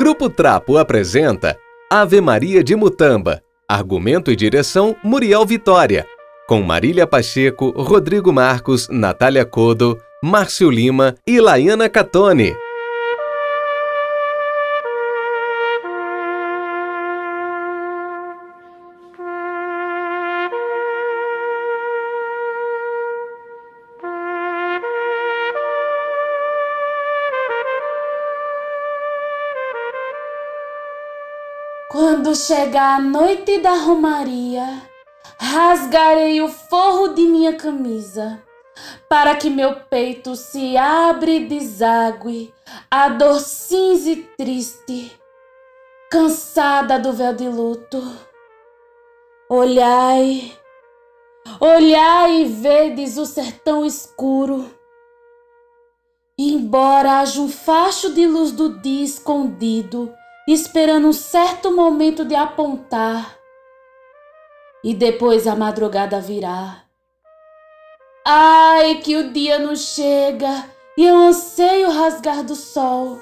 Grupo Trapo apresenta Ave Maria de Mutamba. Argumento e direção Muriel Vitória. Com Marília Pacheco, Rodrigo Marcos, Natália Codo, Márcio Lima e Laiana Catone. Quando chegar a noite da romaria, rasgarei o forro de minha camisa, para que meu peito se abre e desague a dor cinza e triste, cansada do véu de luto. Olhai, olhai e vedes o sertão escuro. Embora haja um facho de luz do dia escondido, esperando um certo momento de apontar. E depois a madrugada virá. Ai, que o dia não chega e eu anseio rasgar do sol.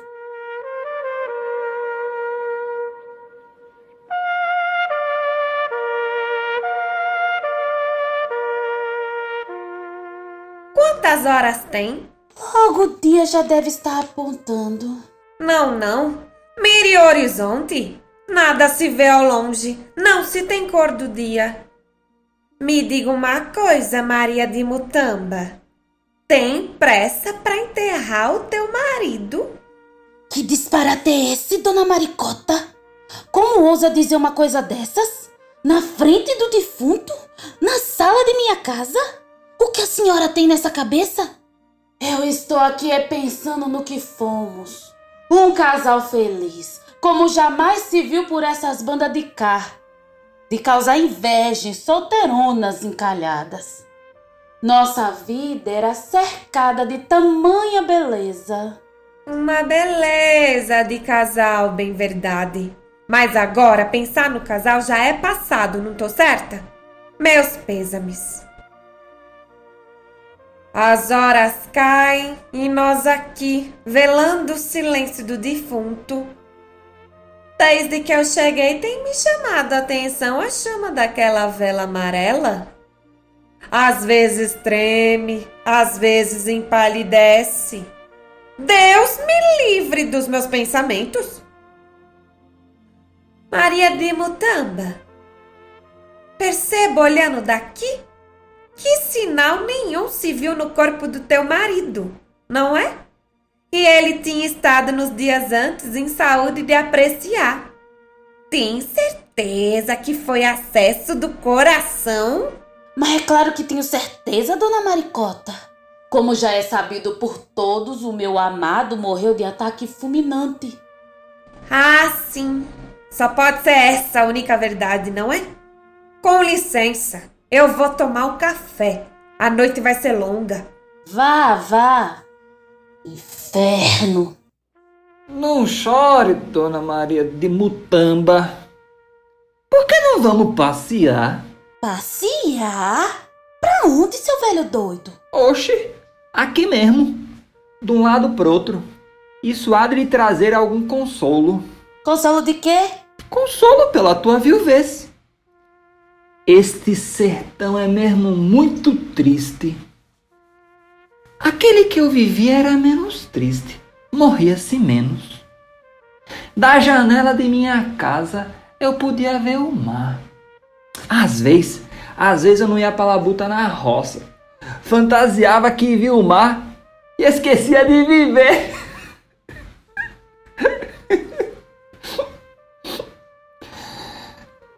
Quantas horas tem? Logo o dia já deve estar apontando. Não, não. O horizonte. Nada se vê ao longe, não se tem cor do dia. Me diga uma coisa, Maria de Mutamba. Tem pressa para enterrar o teu marido? Que disparate é esse, dona Maricota? Como ousa dizer uma coisa dessas? Na frente do defunto? Na sala de minha casa? O que a senhora tem nessa cabeça? Eu estou aqui é pensando no que fomos. Um casal feliz, como jamais se viu por essas bandas de cá, de causar inveja em solteironas encalhadas. Nossa vida era cercada de tamanha beleza. Uma beleza de casal, bem verdade. Mas agora pensar no casal já é passado, não tô certa? Meus pêsames. As horas caem e nós aqui, velando o silêncio do defunto. Desde que eu cheguei, tem me chamado a atenção a chama daquela vela amarela. Às vezes treme, às vezes empalidece. Deus me livre dos meus pensamentos. Maria de Mutamba, percebo olhando daqui que sinal nenhum se viu no corpo do teu marido, não é? E ele tinha estado nos dias antes em saúde de apreciar. Tem certeza que foi acesso do coração? Mas é claro que tenho certeza, dona Maricota. Como já é sabido por todos, o meu amado morreu de ataque fulminante. Ah, sim. Só pode ser essa a única verdade, não é? Com licença. Eu vou tomar um café. A noite vai ser longa. Vá, vá. Inferno. Não chore, Dona Maria de Mutamba. Por que não vamos passear? Passear? Pra onde, seu velho doido? Oxe, aqui mesmo. De um lado pro outro. Isso há de lhe trazer algum consolo. Consolo de quê? Consolo pela tua viuvez. Este sertão é mesmo muito triste. Aquele que eu vivia era menos triste, morria-se menos. Da janela de minha casa eu podia ver o mar. Às vezes, às vezes eu não ia para labuta na roça. Fantasiava que via o mar e esquecia de viver.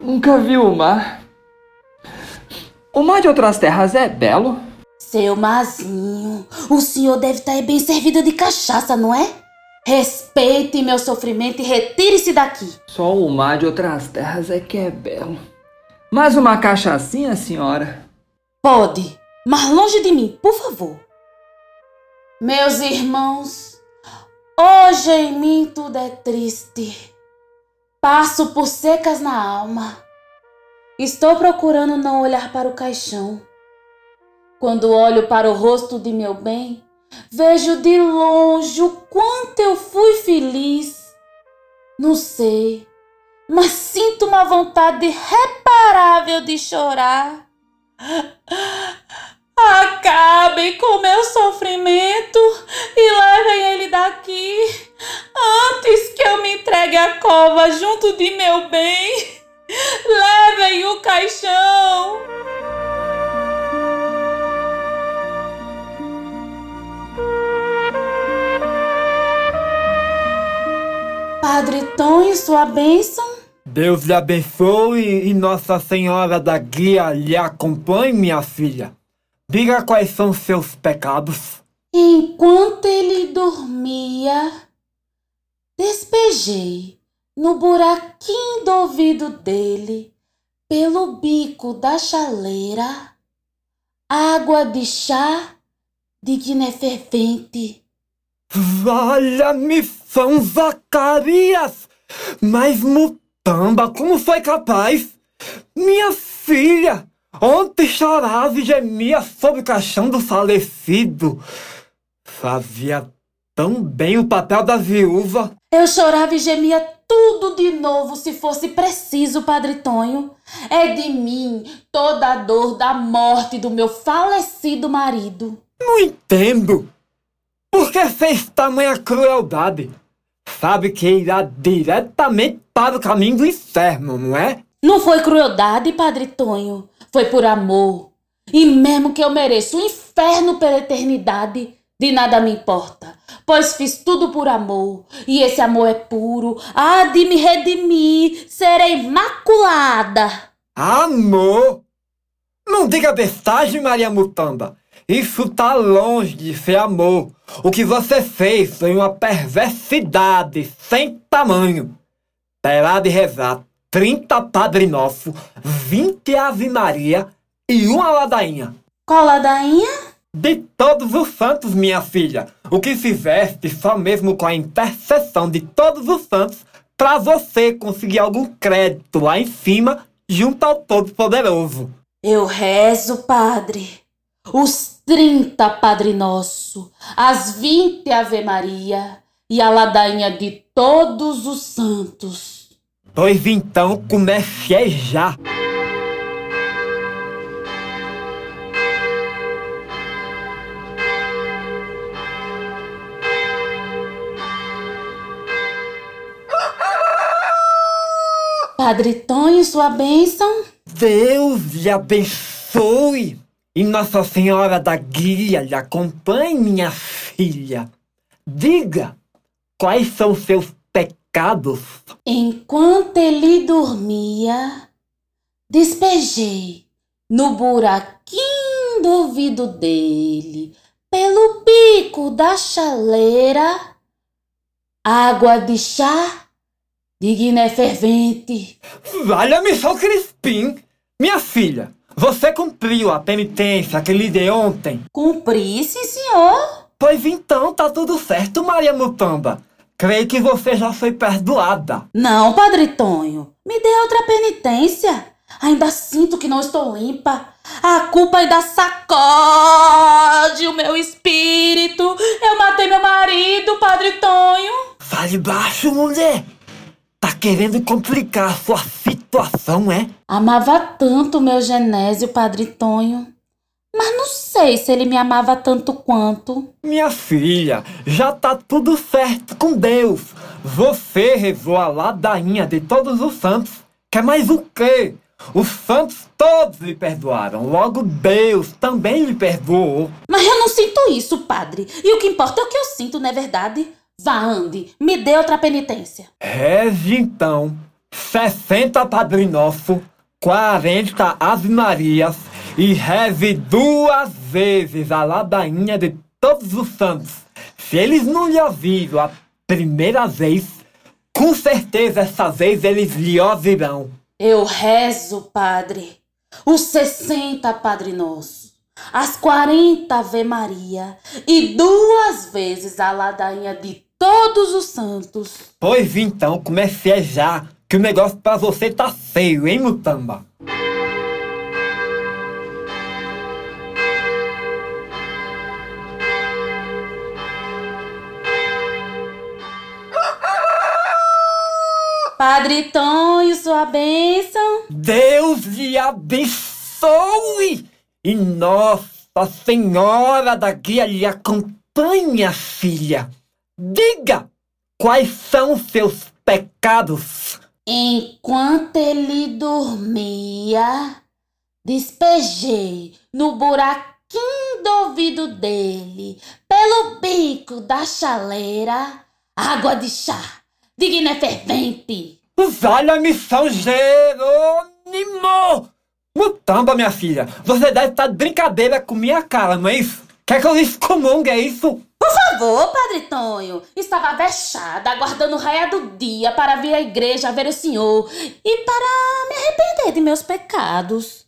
Nunca vi o mar. O mar de outras terras é belo. Seu Mazinho, o senhor deve estar bem servido de cachaça, não é? Respeite meu sofrimento e retire-se daqui. Só o mar de outras terras é que é belo. Mais uma cachaçinha, senhora? Pode, mas longe de mim, por favor. Meus irmãos, hoje em mim tudo é triste. Passo por secas na alma. Estou procurando não olhar para o caixão. Quando olho para o rosto de meu bem, vejo de longe o quanto eu fui feliz. Não sei, mas sinto uma vontade reparável de chorar. Acabem com meu sofrimento e levem ele daqui antes que eu me entregue à cova junto de meu bem. Levem o caixão. Padre Tom, sua bênção? Deus lhe abençoe e Nossa Senhora da Guia lhe acompanhe, minha filha. Diga quais são seus pecados. Enquanto ele dormia, despejei no buraquinho do ouvido dele, pelo bico da chaleira, água de chá de Guiné fervente. Valha-me São Zacarias! Mas Mutamba, como foi capaz? Minha filha! Ontem chorava e gemia sobre o caixão do falecido. Fazia tão bem o papel da viúva. Eu chorava e gemia tudo de novo se fosse preciso, Padre Tonho. É de mim toda a dor da morte do meu falecido marido. Não entendo. Por que fez tamanha crueldade? Sabe que irá diretamente para o caminho do inferno, não é? Não foi crueldade, Padre Tonho. Foi por amor. E mesmo que eu mereça o inferno pela eternidade, de nada me importa, pois fiz tudo por amor, e esse amor é puro, há de me redimir, serei imaculada. Amor? Não diga bestagem, Maria Mutamba. Isso tá longe de ser amor. O que você fez foi uma perversidade sem tamanho. Terá de rezar 30 Padre Nosso, 20 Ave Maria e uma ladainha. Qual ladainha? De todos os santos, minha filha, o que fizeste só mesmo com a intercessão de todos os santos para você conseguir algum crédito lá em cima junto ao Todo-Poderoso. Eu rezo, Padre, os 30 Padre Nosso, as 20 Ave Maria e a ladainha de todos os santos. Pois então comece já. Padre Tonho, sua bênção? Deus lhe abençoe e Nossa Senhora da Guia lhe acompanhe, minha filha. Diga quais são seus pecados. Enquanto ele dormia, despejei no buraquinho do ouvido dele, pelo bico da chaleira, água de chá de Guiné fervente. Valha-me São Crispim! Minha filha, você cumpriu a penitência que lhe dei ontem? Cumpri, sim, senhor. Pois então tá tudo certo, Maria Mutamba. Creio que você já foi perdoada. Não, Padre Tonho, me dê outra penitência. Ainda sinto que não estou limpa. A culpa ainda sacode o meu espírito. Eu matei meu marido, Padre Tonho. Fale baixo, mulher. Tá querendo complicar a sua situação, é? Amava tanto o meu Genésio, Padre Tonho. Mas não sei se ele me amava tanto quanto. Minha filha, já tá tudo certo com Deus. Você rezou a ladainha de todos os santos. Quer mais o quê? Os santos todos lhe perdoaram. Logo Deus também lhe perdoou. Mas eu não sinto isso, padre. E o que importa é o que eu sinto, não é verdade? Vá, ande, me dê outra penitência. Reze então 60 Padre Nosso, 40 Ave Marias e reze duas vezes a ladainha de todos os santos. Se eles não lhe ouviram a primeira vez, com certeza essa vez eles lhe ouvirão. Eu rezo, padre, os 60 Padre Nosso, as 40 Ave Maria e duas vezes a ladainha de todos os santos. Pois então, comece já, que o negócio pra você tá feio, hein, Mutamba? Padre Tonho, sua bênção. Deus lhe abençoe! E Nossa Senhora da Guia lhe acompanha, filha. Diga quais são seus pecados. Enquanto ele dormia, despejei no buraquinho do ouvido dele, pelo bico da chaleira, água de chá, digna fervente. Valha-me São Jerônimo! Mutamba, minha filha, você deve estar de brincadeira com minha cara, não é isso? Quer que eu lhe excomungue, é isso? Favor, Padre Tonho, estava vexada, aguardando o raia do dia para vir à igreja ver o senhor e para me arrepender de meus pecados.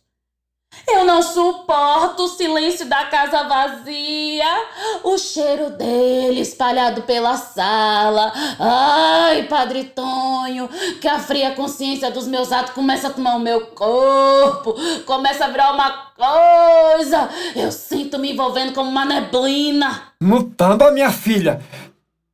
Eu não suporto o silêncio da casa vazia, o cheiro dele espalhado pela sala. Ai, Padre Tonho, que a fria consciência dos meus atos começa a tomar o meu corpo, começa a virar uma coisa. Eu sinto me envolvendo como uma neblina. Mutamba, minha filha,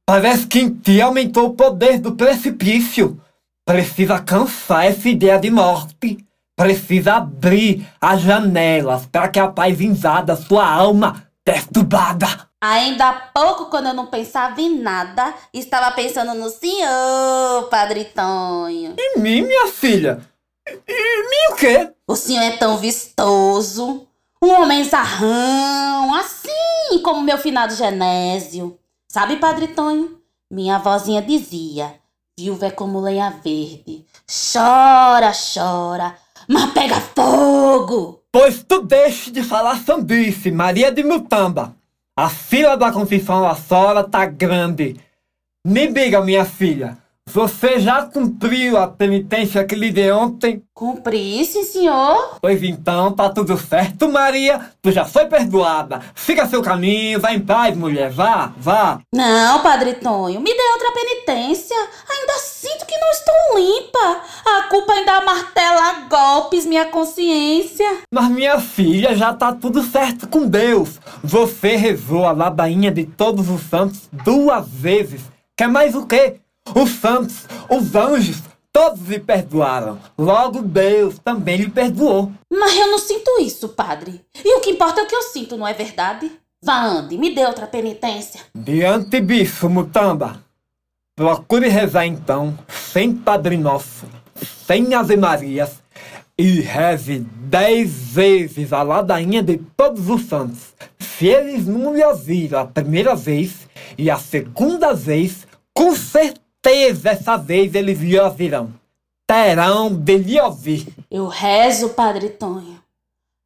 parece que em ti aumentou o poder do precipício. Precisa cansar essa ideia de morte. Precisa abrir as janelas para que a paz invada sua alma perturbada. Ainda há pouco, quando eu não pensava em nada, estava pensando no senhor, Padre Tonho. Em mim, minha filha? Em mim o quê? O senhor é tão vistoso, um homem zarrão, assim como meu finado Genésio. Sabe, Padre Tonho? Minha vozinha dizia, viúva é como lenha verde, chora, chora, mas pega fogo. Pois tu deixe de falar sandice, Maria de Mutamba. A fila da Conceição La Sola tá grande. Me diga, minha filha, você já cumpriu a penitência que lhe dei ontem? Cumpri, sim, senhor. Pois então, tá tudo certo, Maria. Tu já foi perdoada. Siga seu caminho, vá em paz, mulher. Vá, vá. Não, Padre Tonho, me dê outra penitência. Ainda sinto que não estou limpa. A culpa ainda martela golpes minha consciência. Mas minha filha, já tá tudo certo com Deus. Você rezou a ladainha de todos os santos duas vezes. Quer mais o quê? Os santos, os anjos, todos lhe perdoaram. Logo Deus também lhe perdoou. Mas eu não sinto isso, padre. E o que importa é o que eu sinto, não é verdade? Vá, ande, me dê outra penitência. Diante disso, Mutamba, procure rezar então, sem Padre Nosso, sem Ave Marias, e reze dez vezes a ladainha de todos os santos. Se eles não lhe ouviram a primeira vez e a segunda vez, com certeza essa vez eles lhe ouvirão. Terão de lhe ouvir. Eu rezo, Padre Tonho.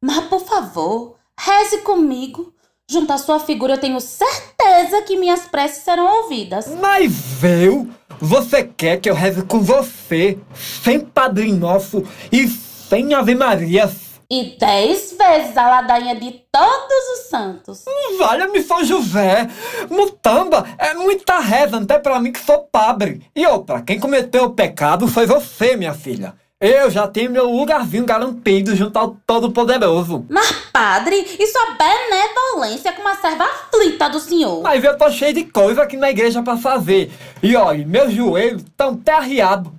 Mas, por favor, reze comigo. Junto à sua figura, eu tenho certeza que minhas preces serão ouvidas. Mas eu? Você quer que eu reze com você, sem Padre Nosso e sem Ave Marias? E dez vezes a ladainha de todos os santos. Valha-me São José! Mutamba é muita reza até pra mim que sou padre. E outra, quem cometeu o pecado foi você, minha filha. Eu já tenho meu lugarzinho garantido junto ao Todo-Poderoso. Mas, padre, isso é benevolência com uma serva aflita do senhor. Mas eu tô cheio de coisa aqui na igreja pra fazer. E olha, meus joelhos estão até arriados.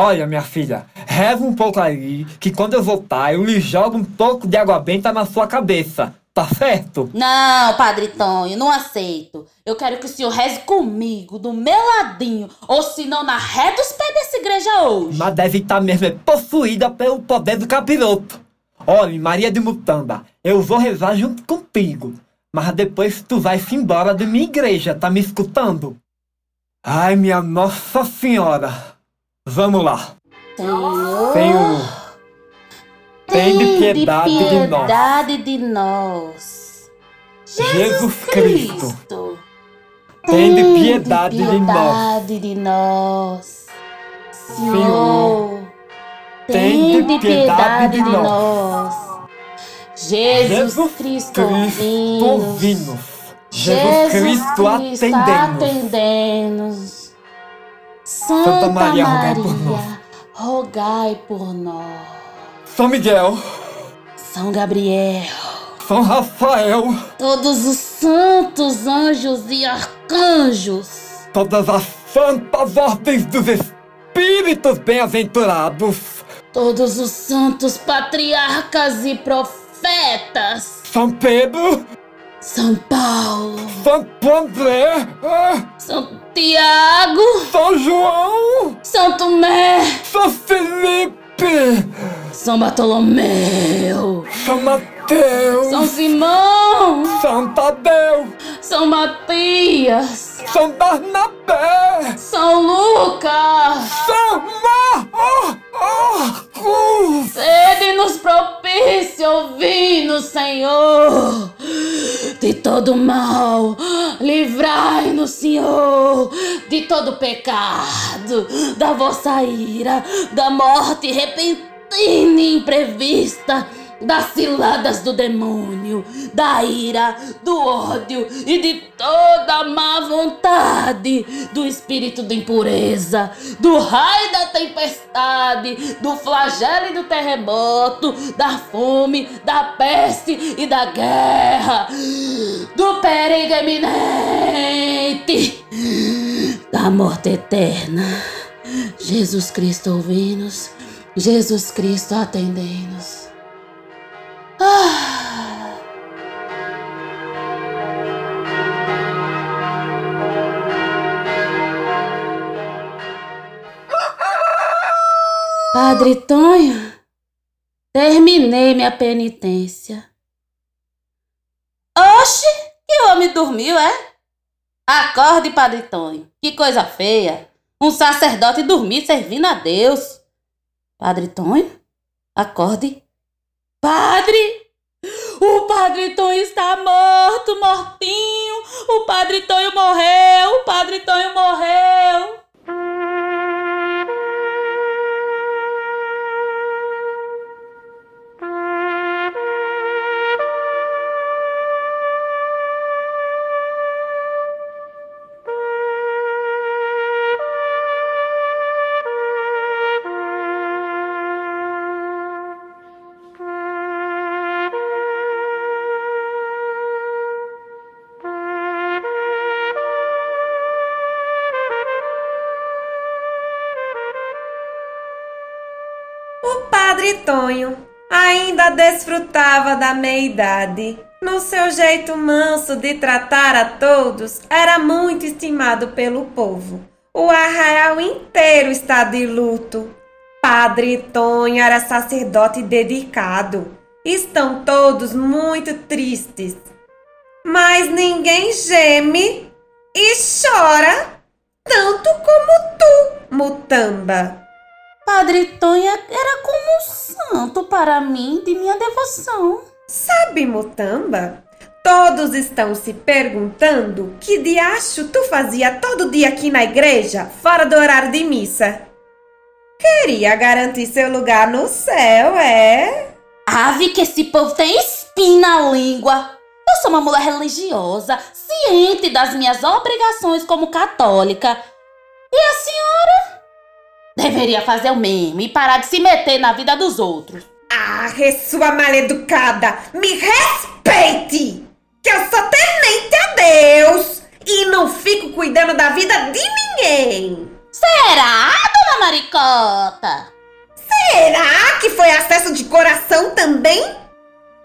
Olha, minha filha, reza um pouco aí, que quando eu voltar, eu lhe jogo um pouco de água benta na sua cabeça. Tá certo? Não, Padre Tonho, não aceito. Eu quero que o senhor reze comigo, do meu ladinho, ou senão na ré dos pés dessa igreja hoje. Mas deve estar mesmo é possuída pelo poder do capiroto. Olha, Maria de Mutamba, eu vou rezar junto contigo. Mas depois tu vai se embora da minha igreja, tá me escutando? Ai, minha Nossa Senhora. Vamos lá. Senhor, Senhor, tem de piedade de nós. piedade de nós. Jesus Cristo, Cristo, tem de piedade de nós. piedade de nós. Senhor, tem de piedade de nós. Jesus Cristo, ouvindo. ouvindo. Jesus Cristo atendendo. atendendo. Santa Maria, rogai por nós. rogai por nós. São Miguel, São Gabriel, São Rafael, todos os santos anjos e arcanjos, todas as santas ordens dos espíritos bem-aventurados. Todos os santos patriarcas e profetas. São Pedro, São Paulo. Santo André, ah, São Tiago. São João, São Tomé. São Felipe, São Bartolomeu. São Mateus, São Simão. São Tadeu, São Matias. São Barnabé, São Lucas. São Marcos. Sede-nos propício, ouvi-nos, Senhor, de todo mal. Livrai-nos, Senhor, de todo pecado, da vossa ira, da morte repentina e imprevista. Das ciladas do demônio, da ira, do ódio e de toda a má vontade, do espírito de impureza, do raio da tempestade, do flagelo e do terremoto, da fome, da peste e da guerra, do perigo eminente, da morte eterna. Jesus Cristo ouvi-nos, Jesus Cristo atendei-nos. Ah. Padre Tonho, terminei minha penitência. Oxe, que homem dormiu, é? Acorde, Padre Tonho. Que coisa feia. Um sacerdote dormir servindo a Deus. Padre Tonho, acorde. Padre! O Padre Tonho está morto, mortinho. O Padre Tonho morreu. O Padre Tonho morreu. Tonho ainda desfrutava da meia-idade. No seu jeito manso de tratar a todos, era muito estimado pelo povo. O arraial inteiro está de luto. Padre Tonho era sacerdote dedicado. Estão todos muito tristes. Mas ninguém geme e chora tanto como tu, Mutamba. Padre Tonho era como um santo para mim de minha devoção. Sabe, Mutamba? Todos estão se perguntando que diacho tu fazia todo dia aqui na igreja, fora do horário de missa. Queria garantir seu lugar no céu, é? Ave que esse povo tem espinho na língua. Eu sou uma mulher religiosa, ciente das minhas obrigações como católica. E a senhora? Deveria fazer o mesmo e parar de se meter na vida dos outros. Ah, sua maleducada, me respeite! Que eu sou temente a Deus e não fico cuidando da vida de ninguém. Será, dona Maricota? Será que foi acesso de coração também?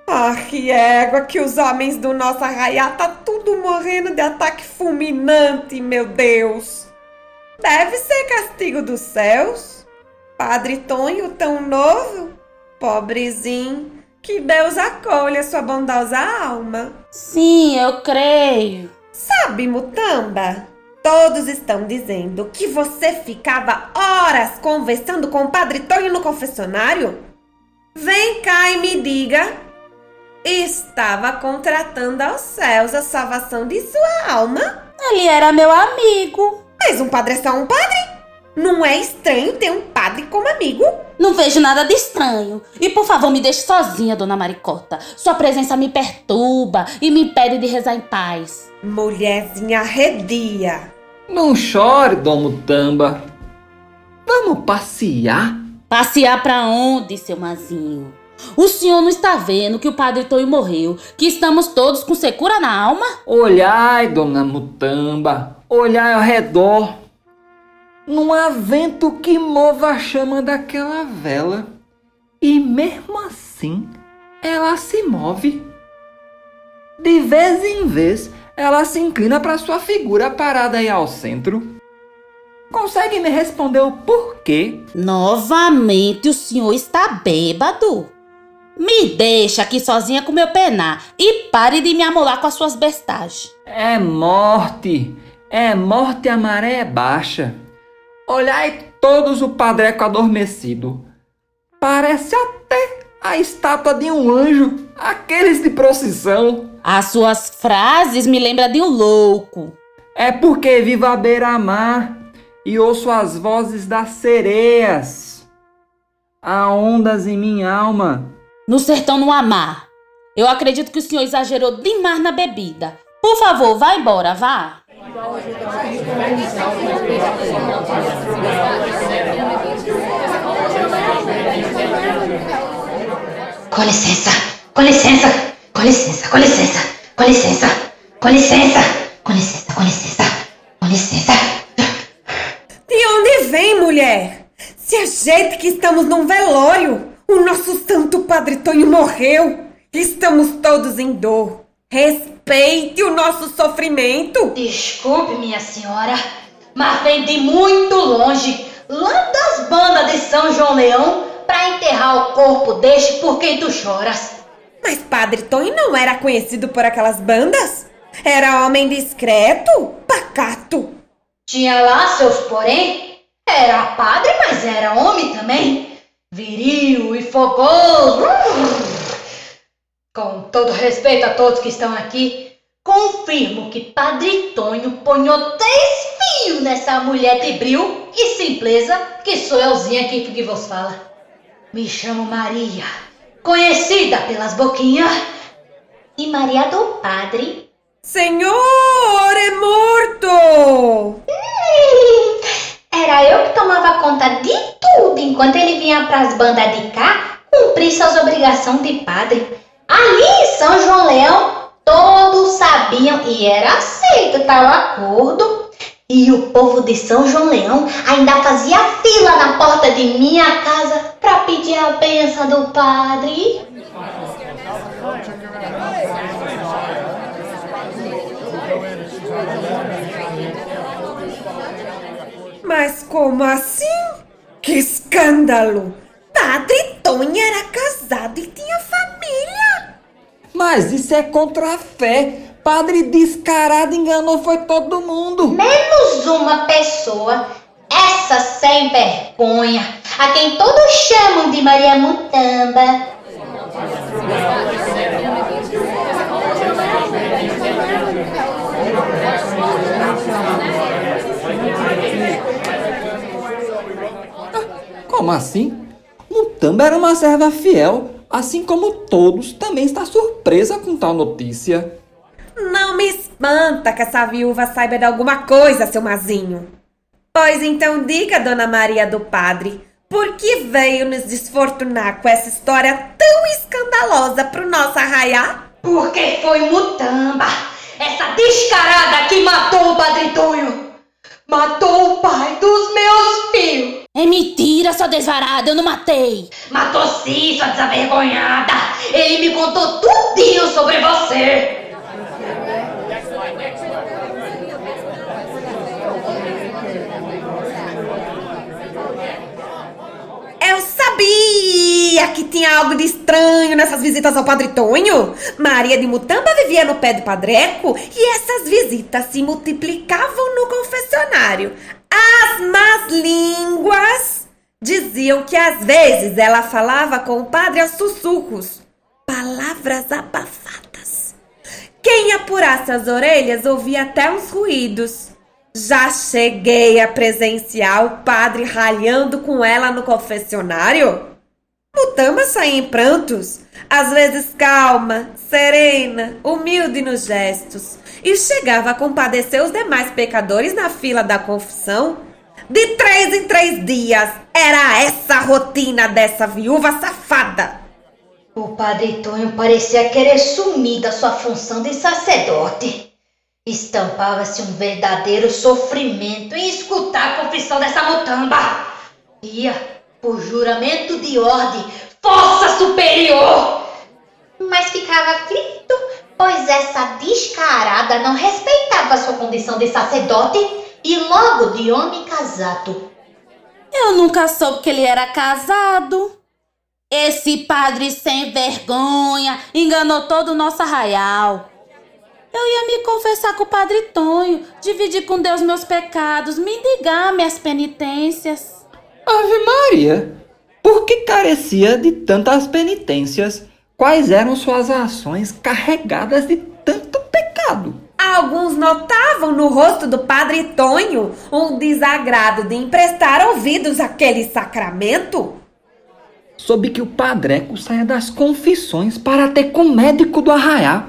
Ah, que égua que os homens do nosso arraial tá tudo morrendo de ataque fulminante, meu Deus. Deve ser castigo dos céus. Padre Tonho tão novo, pobrezinho, que Deus acolha sua bondosa alma. Sim, eu creio. Sabe, Mutamba? Todos estão dizendo que você ficava horas conversando com o Padre Tonho no confessionário. Vem cá e me diga. Estava contratando aos céus a salvação de sua alma. Ele era meu amigo. Mas um padre é só um padre. Não é estranho ter um padre como amigo? Não vejo nada de estranho. E por favor, me deixe sozinha, dona Maricota. Sua presença me perturba e me impede de rezar em paz. Mulherzinha arredia. Não chore, Dom Mutamba. Vamos passear? Passear pra onde, seu Mazinho? O senhor não está vendo que o padre Tonho morreu, que estamos todos com secura na alma? Olhai, Dona Mutamba. Olhai ao redor. Não há vento que mova a chama daquela vela. E mesmo assim, ela se move. De vez em vez, ela se inclina para sua figura parada aí ao centro. Consegue me responder o porquê? Novamente o senhor está bêbado. Me deixa aqui sozinha com meu penar e pare de me amolar com as suas bestagens. É morte. É morte a maré baixa. Olhai todos o padreco adormecido. Parece até a estátua de um anjo, aqueles de procissão. As suas frases me lembram de um louco. É porque vivo à beira-mar e ouço as vozes das sereias. Há ondas em minha alma. No sertão não há mar. Eu acredito que o senhor exagerou demais na bebida. Por favor, vá embora, vá. Com licença, com licença, com licença, com licença, com licença, com licença, com licença, com licença, com licença. De onde vem, mulher? Se ajeite que estamos num velório. O nosso santo Padre Tonho morreu. Estamos todos em dor. Respeite o nosso sofrimento. Desculpe, minha senhora, mas vem de muito longe, lá das bandas de São João Leão, para enterrar o corpo deste por quem tu choras. Mas Padre Tonho não era conhecido por aquelas bandas? Era homem discreto, pacato. Tinha lá seus porém. Era padre, mas era homem também. Viril e fogoso. Com todo respeito a todos que estão aqui, confirmo que Padre Tonho ponhou três fios nessa mulher de bril e simpleza que sou euzinha aqui que vos fala. Me chamo Maria, conhecida pelas boquinhas. E Maria do Padre Senhor é morto! Era eu que tomava conta de tudo enquanto ele vinha pras bandas de cá cumprir suas obrigações de padre. Ali em São João Leão, todos sabiam e era aceito tal acordo. E o povo de São João Leão ainda fazia fila na porta de minha casa para pedir a benção do padre. Mas como assim? Que escândalo! Padre Tonho era casado e tinha família. Mas isso é contra a fé. Padre descarado enganou foi todo mundo. Menos uma pessoa, essa sem vergonha, a quem todos chamam de Maria Mutamba. Como assim? Mutamba era uma serva fiel, assim como todos também está surpresa com tal notícia. Não me espanta que essa viúva saiba de alguma coisa, seu mazinho. Pois então diga, Dona Maria do Padre, por que veio nos desfortunar com essa história tão escandalosa pro nosso arraiá? Porque foi Mutamba, essa descarada que matou o Padre Tonho. Matou o pai dos meus filhos. É mentira, sua desvarada, eu não matei. Matou sim, sua desavergonhada. Ele me contou tudinho sobre você. Eu sabia que tinha algo de estranho nessas visitas ao Padre Tonho. Maria de Mutamba vivia no pé do Padreco e essas visitas se multiplicavam no confessionário. As más línguas diziam que às vezes ela falava com o padre aos sussurros, palavras abafadas. Quem apurasse as orelhas ouvia até uns ruídos. Já cheguei a presenciar o padre ralhando com ela no confessionário. Mutamba saía em prantos, às vezes calma, serena, humilde nos gestos, e chegava a compadecer os demais pecadores na fila da confissão. De três em três dias, era essa a rotina dessa viúva safada. O Padre Tonho parecia querer sumir da sua função de sacerdote. Estampava-se um verdadeiro sofrimento em escutar a confissão dessa mutamba. Ia, por juramento de ordem, força superior! Mas ficava aflito, pois essa descarada não respeitava sua condição de sacerdote e logo de homem casado. Eu nunca soube que ele era casado. Esse padre sem vergonha enganou todo o nosso arraial. Eu ia me confessar com o padre Tonho, dividir com Deus meus pecados, me ligar minhas penitências. Ave Maria! Por que carecia de tantas penitências? Quais eram suas ações carregadas de tanto pecado? Alguns notavam no rosto do padre Tonho um desagrado de emprestar ouvidos àquele sacramento. Soube que o padreco saia das confissões para ter com o médico do arraial.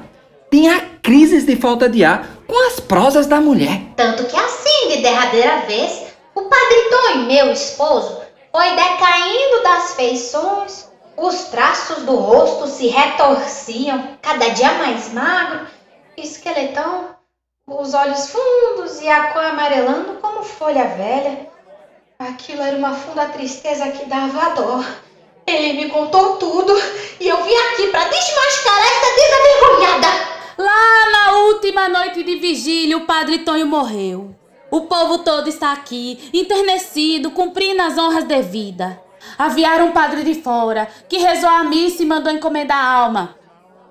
Tinha crises de falta de ar com as prosas da mulher. Tanto que assim, de derradeira vez, o padre Tonho, meu esposo, foi decaindo das feições, os traços do rosto se retorciam, cada dia mais magro, esqueletão, os olhos fundos e a cor amarelando como folha velha. Aquilo era uma funda tristeza que dava dor. Ele me contou tudo e eu vim aqui para desmascarar essa desavergonhada. Lá na última noite de vigília, o padre Tonho morreu. O povo todo está aqui, enternecido, cumprindo as honras devidas. Aviaram um padre de fora, que rezou a missa e mandou encomendar a alma.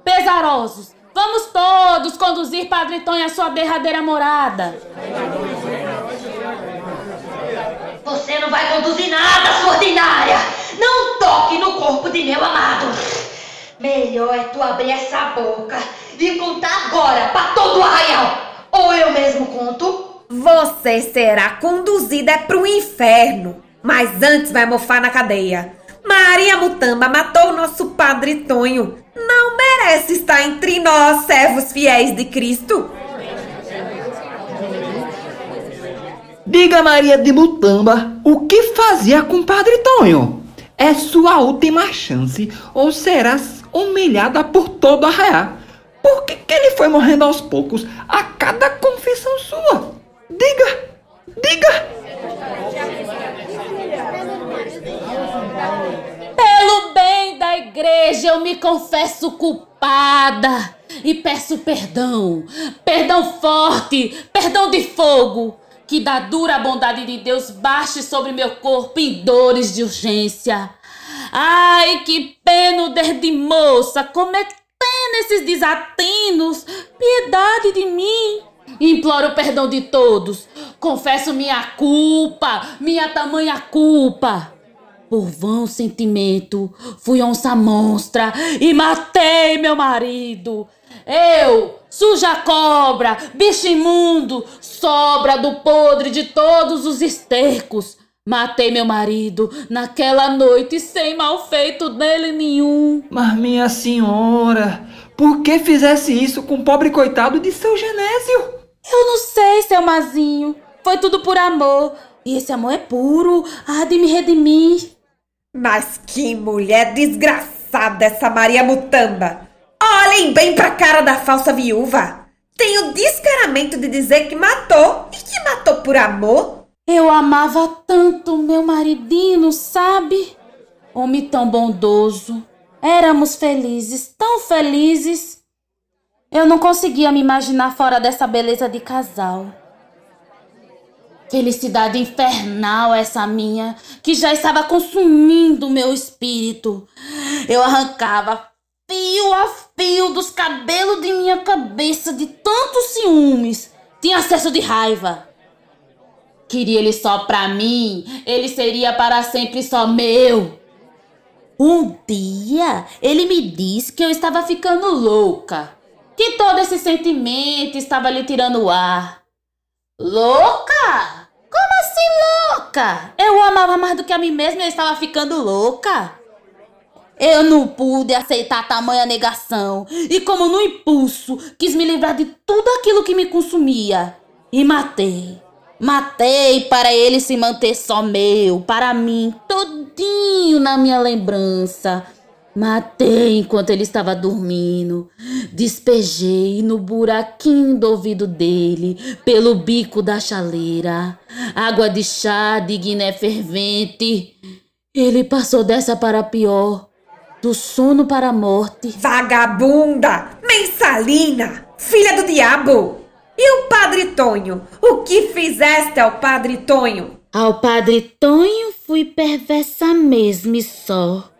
Pesarosos, vamos todos conduzir Padre Tonho à sua derradeira morada. Você não vai conduzir nada, sua ordinária! Não toque no corpo de meu amado! Melhor é tu abrir essa boca e contar agora para todo o arraial! Ou eu mesmo conto? Você será conduzida pro inferno, mas antes vai mofar na cadeia. Maria Mutamba matou o nosso padre Tonho. Não merece estar entre nós, servos fiéis de Cristo. Diga Maria de Mutamba o que fazia com o Padre Tonho. É sua última chance ou serás humilhada por todo arraial. Por que, que ele foi morrendo aos poucos a cada confissão sua? Diga! Diga! Pelo bem da igreja, eu me confesso culpada e peço perdão. Perdão forte, perdão de fogo. Que da dura bondade de Deus baixe sobre meu corpo em dores de urgência. Ai, que pena o de moça, cometendo esses desatinos. Piedade de mim. Imploro perdão de todos. Confesso minha culpa, minha tamanha culpa. Por vão sentimento, fui onça monstra e matei meu marido. Eu, suja cobra, bicho imundo, sobra do podre de todos os estercos. Matei meu marido naquela noite sem mal feito dele nenhum. Mas minha senhora, por que fizesse isso com o pobre coitado de seu Genésio? Eu não sei, seu Mazinho. Foi tudo por amor. E esse amor é puro, há de me redimir. Mas que mulher desgraçada essa Maria Mutamba! Olhem bem pra cara da falsa viúva! Tem o descaramento de dizer que matou e que matou por amor. Eu amava tanto meu maridinho, sabe? Homem tão bondoso. Éramos felizes, tão felizes. Eu não conseguia me imaginar fora dessa beleza de casal. Felicidade infernal essa minha, que já estava consumindo meu espírito. Eu arrancava fio a fio dos cabelos de minha cabeça de tantos ciúmes. Tinha acesso de raiva. Queria ele só pra mim, ele seria para sempre só meu. Um dia ele me disse que eu estava ficando louca, que todo esse sentimento estava lhe tirando o ar. Louca? Louca? Eu amava mais do que a mim mesma e eu estava ficando louca. Eu não pude aceitar tamanha negação e, como no impulso, quis me livrar de tudo aquilo que me consumia e matei. Matei para ele se manter só meu, para mim, todinho na minha lembrança. Matei enquanto ele estava dormindo. Despejei no buraquinho do ouvido dele, pelo bico da chaleira. Água de chá de guiné fervente. Ele passou dessa para pior, do sono para a morte. Vagabunda! Mensalina! Filha do diabo! E o padre Tonho? O que fizeste ao padre Tonho? Ao padre Tonho fui perversa mesmo e só.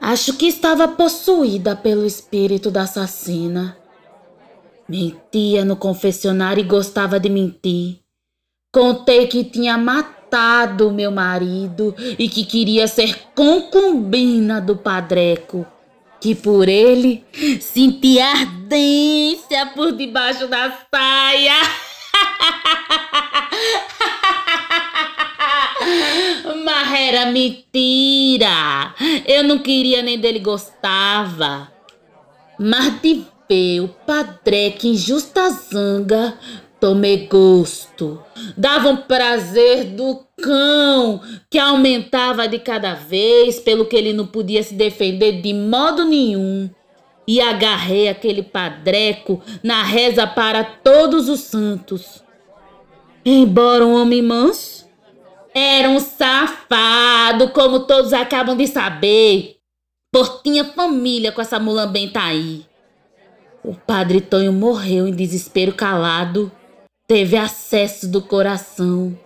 Acho que estava possuída pelo espírito da assassina. Mentia no confessionário e gostava de mentir. Contei que tinha matado meu marido e que queria ser concubina do padreco, que por ele sentia ardência por debaixo da saia. Mas era mentira. Eu não queria nem dele gostava. Mas de ver o padreque em justa zanga, tomei gosto. Dava um prazer do cão que aumentava de cada vez, pelo que ele não podia se defender de modo nenhum. E agarrei aquele padreco na reza para todos os santos. Embora um homem manso, era um safado, como todos acabam de saber. Por tinha família com essa mulambenta aí. O padre Tonho morreu em desespero calado. Teve acesso do coração.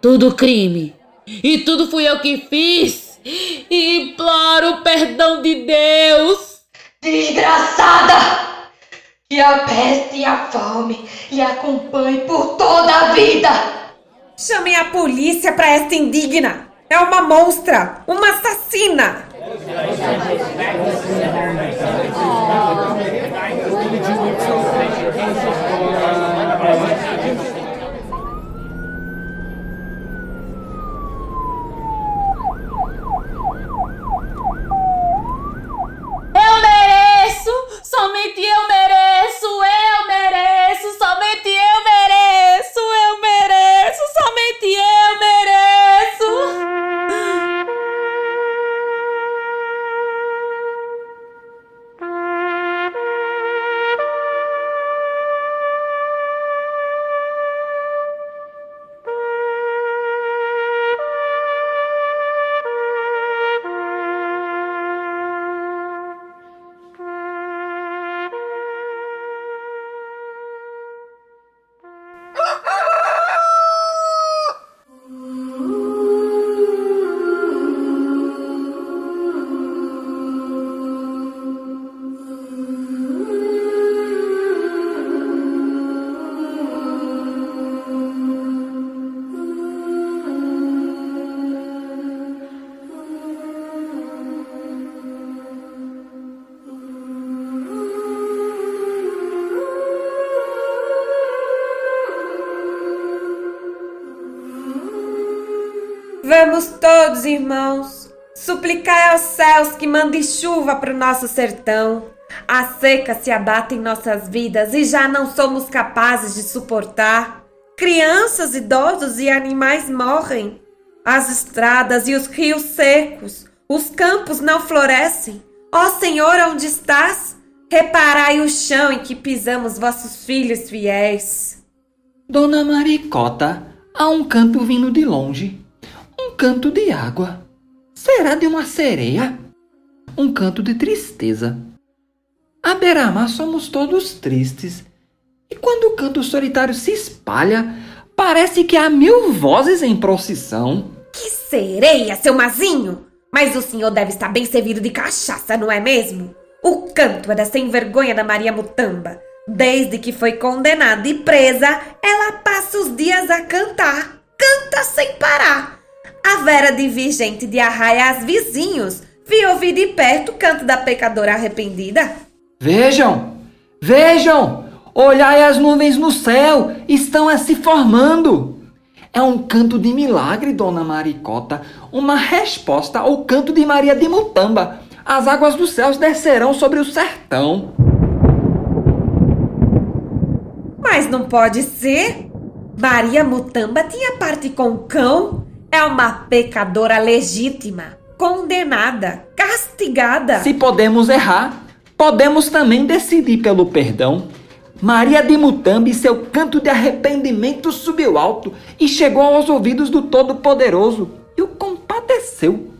Tudo crime. E tudo fui eu que fiz. E imploro o perdão de Deus. Desgraçada! Que a peste e a fome lhe acompanhem por toda a vida! Chamem a polícia para esta indigna! É uma monstra! Uma assassina! Eu Vamos todos, irmãos, suplicar aos céus que mandem chuva para o nosso sertão. A seca se abate em nossas vidas e já não somos capazes de suportar. Crianças, idosos e animais morrem. As estradas e os rios secos, os campos não florescem. Ó Senhor, onde estás? Reparai o chão em que pisamos vossos filhos fiéis. Dona Maricota, há um canto vindo de longe. Um canto de água. Será de uma sereia? Um canto de tristeza. A beira-mar somos todos tristes. E quando o canto solitário se espalha, parece que há mil vozes em procissão. Que sereia, seu mazinho! Mas o senhor deve estar bem servido de cachaça, não é mesmo? O canto é da sem vergonha da Maria Mutamba. Desde que foi condenada e presa, ela passa os dias a cantar. Canta sem parar. A Vera de Vigente de Arraias vizinhos vi ouvir de perto o canto da pecadora arrependida. Vejam! Vejam! Olhai as nuvens no céu! Estão a se formando! É um canto de milagre, dona Maricota. Uma resposta ao canto de Maria de Mutamba. As águas dos céus descerão sobre o sertão. Mas não pode ser. Maria Mutamba tinha parte com o cão. É uma pecadora legítima, condenada, castigada. Se podemos errar, podemos também decidir pelo perdão. Maria de Mutamba e seu canto de arrependimento subiu alto e chegou aos ouvidos do Todo-Poderoso e o compadeceu.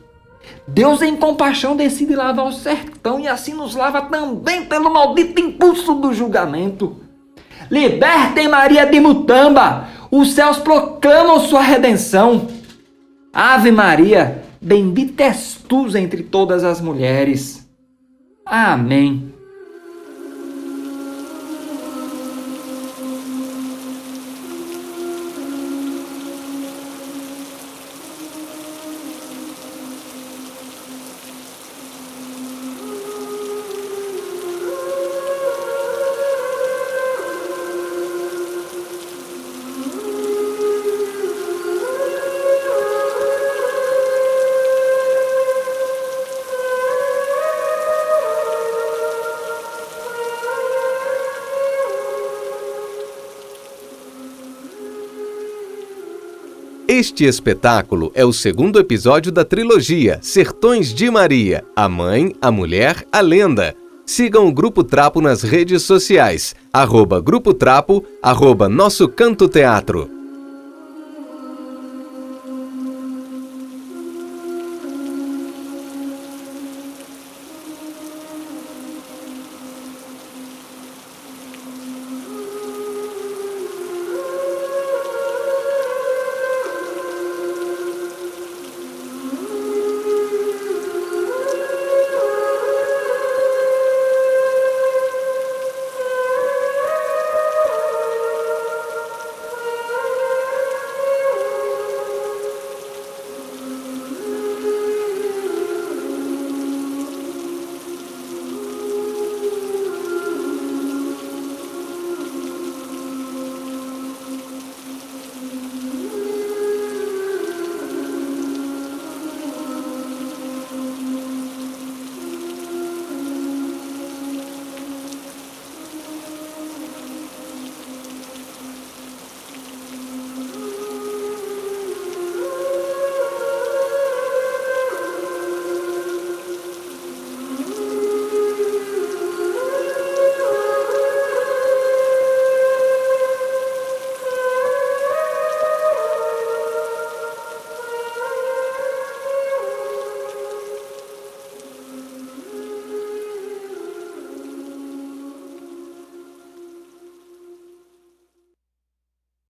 Deus em compaixão decide lavar o sertão e assim nos lava também pelo maldito impulso do julgamento. Libertem Maria de Mutamba! Os céus proclamam sua redenção. Ave Maria, bendita és tu entre todas as mulheres. Amém. Este espetáculo é o segundo episódio da trilogia Sertões de Maria, a Mãe, a Mulher, a Lenda. Sigam o Grupo Trapo nas redes sociais, arroba Grupo Trapo, arroba Nosso Canto Teatro.